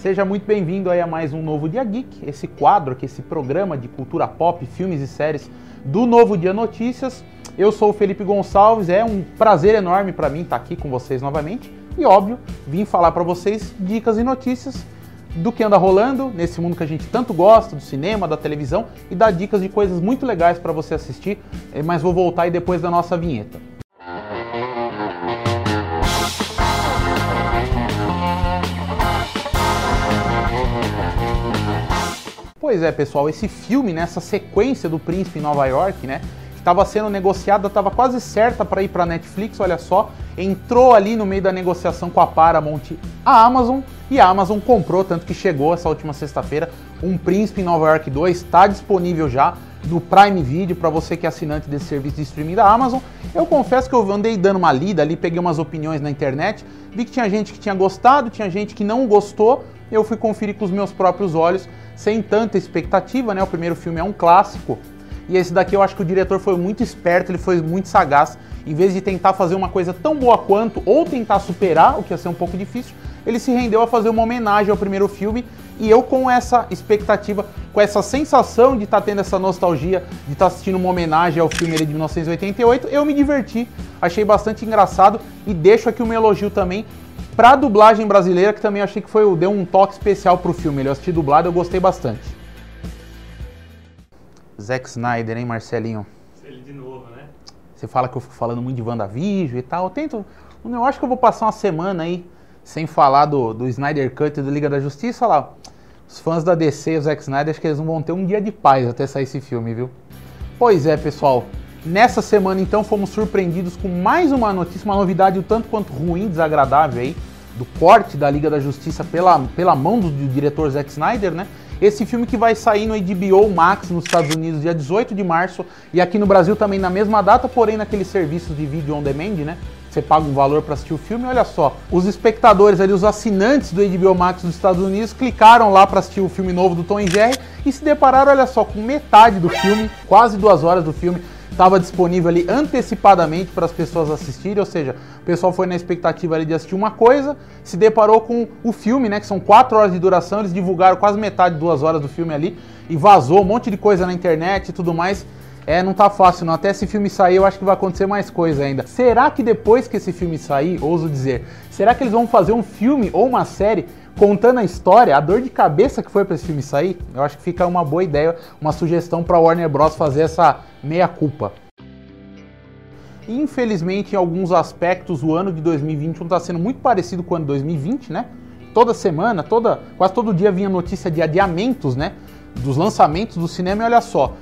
Seja muito bem-vindo a mais um Novo Dia Geek, esse quadro aqui, esse programa de cultura pop, filmes e séries do Novo Dia Notícias. Eu sou o Felipe Gonçalves, é um prazer enorme para mim estar aqui com vocês novamente e, óbvio, vim falar para vocês dicas e notícias do que anda rolando nesse mundo que a gente tanto gosta, do cinema, da televisão e dar dicas de coisas muito legais para você assistir, eh, mas vou voltar aí depois da nossa vinheta. Pois é, pessoal, esse filme, né, essa sequência do Príncipe em Nova York, né, estava sendo negociada, estava quase certa para ir para Netflix, olha só, entrou ali no meio da negociação com a Paramount, a Amazon, e a Amazon comprou, tanto que chegou essa última sexta-feira, um Príncipe em Nova York 2, está disponível já no Prime Video para você que é assinante desse serviço de streaming da Amazon. Eu confesso que eu andei dando uma lida ali, peguei umas opiniões na internet, vi que tinha gente que tinha gostado, tinha gente que não gostou, eu fui conferir com os meus próprios olhos sem tanta expectativa, né? O primeiro filme é um clássico. E esse daqui eu acho que o diretor foi muito esperto, ele foi muito sagaz. Em vez de tentar fazer uma coisa tão boa quanto ou tentar superar, o que ia ser um pouco difícil, ele se rendeu a fazer uma homenagem ao primeiro filme. E eu, com essa expectativa, com essa sensação de estar tá tendo essa nostalgia, de estar tá assistindo uma homenagem ao filme de 1988, eu me diverti, achei bastante engraçado e deixo aqui o meu elogio também Pra dublagem brasileira, que também achei que foi deu um toque especial pro filme. Eu assisti dublado, eu gostei bastante. Zack Snyder, hein, Marcelinho? Ele de novo, né? Você fala que eu fico falando muito de WandaVision e tal. Eu tento. Eu acho que eu vou passar uma semana aí sem falar do, do Snyder Cut e do Liga da Justiça. Olha lá, os fãs da DC e o Zack Snyder, acho que eles não vão ter um dia de paz até sair esse filme, viu? Pois é, pessoal. Nessa semana, então, fomos surpreendidos com mais uma notícia, uma novidade o tanto quanto ruim, desagradável aí, do corte da Liga da Justiça pela, pela mão do, do diretor Zack Snyder, né? Esse filme que vai sair no HBO Max nos Estados Unidos dia 18 de março e aqui no Brasil também na mesma data, porém naqueles serviços de vídeo on demand, né? Você paga um valor para assistir o filme. Olha só, os espectadores ali, os assinantes do HBO Max dos Estados Unidos clicaram lá para assistir o filme novo do Tom e Jerry e se depararam, olha só, com metade do filme, quase duas horas do filme estava disponível ali antecipadamente para as pessoas assistirem, ou seja, o pessoal foi na expectativa ali de assistir uma coisa, se deparou com o filme, né, que são quatro horas de duração, eles divulgaram quase metade, duas horas do filme ali e vazou um monte de coisa na internet e tudo mais. É, não tá fácil não. Até esse filme sair, eu acho que vai acontecer mais coisa ainda. Será que depois que esse filme sair, ouso dizer, será que eles vão fazer um filme ou uma série contando a história, a dor de cabeça que foi para esse filme sair, eu acho que fica uma boa ideia, uma sugestão para Warner Bros fazer essa meia culpa. Infelizmente, em alguns aspectos, o ano de 2021 está sendo muito parecido com o ano de 2020, né? Toda semana, toda, quase todo dia vinha notícia de adiamentos, né? Dos lançamentos do cinema. E olha só,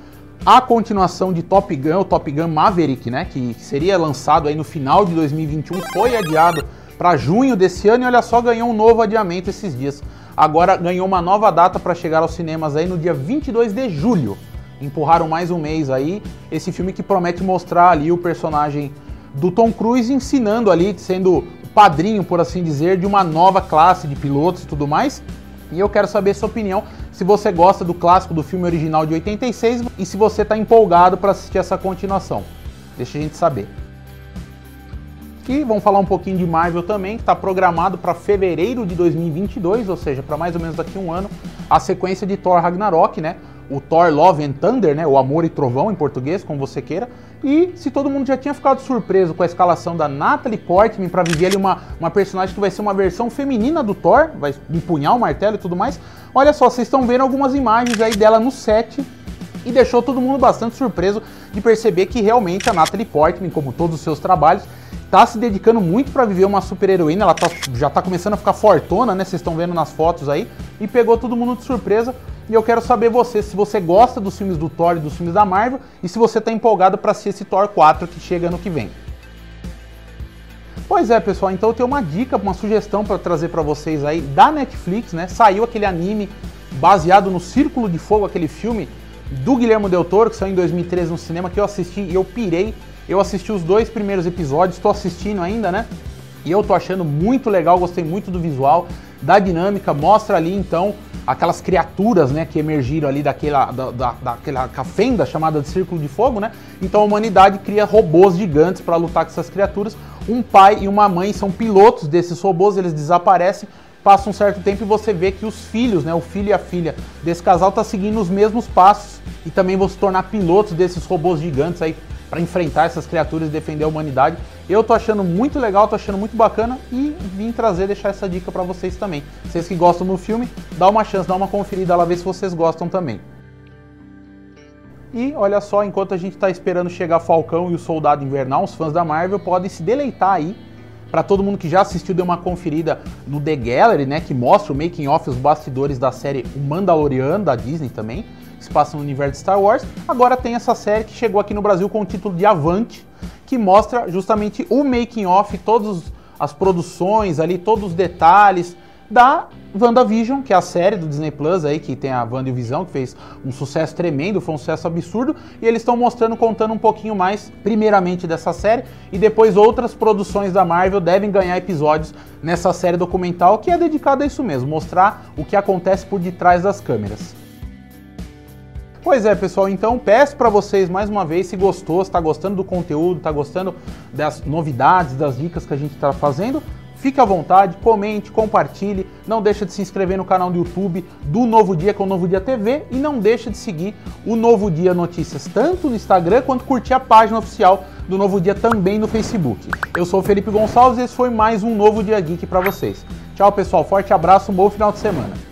a continuação de Top Gun, o Top Gun Maverick, né? Que seria lançado aí no final de 2021, foi adiado para junho desse ano e olha só, ganhou um novo adiamento esses dias. Agora ganhou uma nova data para chegar aos cinemas aí no dia 22 de julho. Empurraram mais um mês aí esse filme que promete mostrar ali o personagem do Tom Cruise ensinando ali, sendo padrinho, por assim dizer, de uma nova classe de pilotos e tudo mais. E eu quero saber sua opinião, se você gosta do clássico do filme original de 86 e se você está empolgado para assistir essa continuação. Deixa a gente saber. E vamos falar um pouquinho de Marvel também, que está programado para fevereiro de 2022, ou seja, para mais ou menos daqui a um ano, a sequência de Thor Ragnarok, né? O Thor Love and Thunder, né? O Amor e Trovão em português, como você queira. E se todo mundo já tinha ficado surpreso com a escalação da Natalie Portman para viver ali uma, uma personagem que vai ser uma versão feminina do Thor, vai empunhar o martelo e tudo mais, olha só, vocês estão vendo algumas imagens aí dela no set e deixou todo mundo bastante surpreso de perceber que realmente a Natalie Portman, como todos os seus trabalhos, tá se dedicando muito para viver uma super heroína, ela tá, já tá começando a ficar fortona, né? Vocês estão vendo nas fotos aí, e pegou todo mundo de surpresa. E eu quero saber você, se você gosta dos filmes do Thor e dos filmes da Marvel, e se você tá empolgado para assistir esse Thor 4 que chega ano que vem. Pois é, pessoal, então eu tenho uma dica, uma sugestão para trazer para vocês aí da Netflix, né? Saiu aquele anime baseado no Círculo de Fogo, aquele filme do Guilherme Del Toro, que saiu em 2013 no cinema, que eu assisti e eu pirei eu assisti os dois primeiros episódios, estou assistindo ainda, né? E eu tô achando muito legal, gostei muito do visual, da dinâmica, mostra ali então aquelas criaturas, né, que emergiram ali daquela, da, da, daquela fenda chamada de Círculo de Fogo, né? Então a humanidade cria robôs gigantes para lutar com essas criaturas. Um pai e uma mãe são pilotos desses robôs, eles desaparecem passa um certo tempo e você vê que os filhos, né, o filho e a filha desse casal tá seguindo os mesmos passos e também vão se tornar pilotos desses robôs gigantes aí para enfrentar essas criaturas e defender a humanidade. Eu tô achando muito legal, tô achando muito bacana e vim trazer, deixar essa dica para vocês também. Vocês que gostam do filme, dá uma chance, dá uma conferida lá, ver se vocês gostam também. E olha só, enquanto a gente está esperando chegar Falcão e o Soldado Invernal, os fãs da Marvel podem se deleitar aí. Para todo mundo que já assistiu, deu uma conferida no The Gallery, né, que mostra o making off, os bastidores da série O Mandaloriano da Disney também, que se passa no universo de Star Wars. Agora tem essa série que chegou aqui no Brasil com o título de Avante, que mostra justamente o making off, todas as produções ali, todos os detalhes da WandaVision, que é a série do Disney Plus aí, que tem a Wanda e o Visão, que fez um sucesso tremendo, foi um sucesso absurdo, e eles estão mostrando, contando um pouquinho mais, primeiramente dessa série, e depois outras produções da Marvel devem ganhar episódios nessa série documental, que é dedicada a isso mesmo, mostrar o que acontece por detrás das câmeras. Pois é, pessoal, então peço para vocês mais uma vez, se gostou, está gostando do conteúdo, está gostando das novidades, das dicas que a gente está fazendo, Fique à vontade, comente, compartilhe, não deixa de se inscrever no canal do YouTube do Novo Dia com o Novo Dia TV e não deixa de seguir o Novo Dia Notícias tanto no Instagram quanto curtir a página oficial do Novo Dia também no Facebook. Eu sou o Felipe Gonçalves e esse foi mais um Novo Dia Geek para vocês. Tchau, pessoal, forte abraço, um bom final de semana.